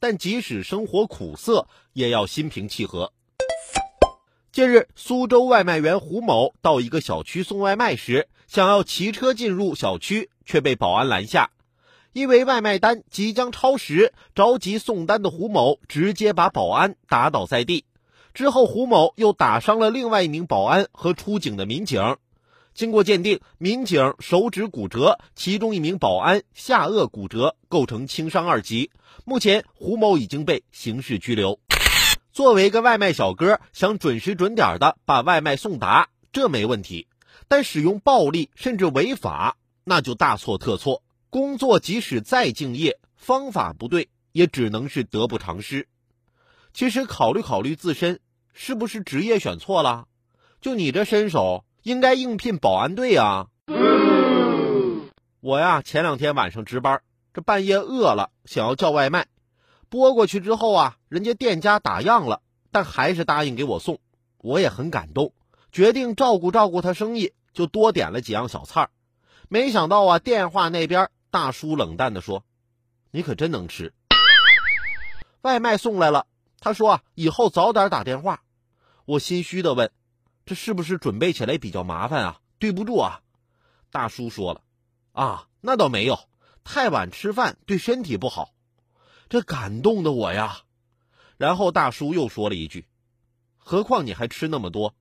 但即使生活苦涩，也要心平气和。近日，苏州外卖员胡某到一个小区送外卖时，想要骑车进入小区，却被保安拦下。因为外卖单即将超时，着急送单的胡某直接把保安打倒在地。之后，胡某又打伤了另外一名保安和出警的民警。经过鉴定，民警手指骨折，其中一名保安下颚骨折，构成轻伤二级。目前，胡某已经被刑事拘留。作为一个外卖小哥，想准时准点的把外卖送达，这没问题。但使用暴力甚至违法，那就大错特错。工作即使再敬业，方法不对，也只能是得不偿失。其实考虑考虑自身，是不是职业选错了？就你这身手。应该应聘保安队啊！我呀，前两天晚上值班，这半夜饿了，想要叫外卖，拨过去之后啊，人家店家打烊了，但还是答应给我送，我也很感动，决定照顾照顾他生意，就多点了几样小菜。没想到啊，电话那边大叔冷淡的说：“你可真能吃。”外卖送来了，他说啊，以后早点打电话。我心虚的问。这是不是准备起来比较麻烦啊？对不住啊，大叔说了，啊，那倒没有，太晚吃饭对身体不好。这感动的我呀。然后大叔又说了一句：“何况你还吃那么多，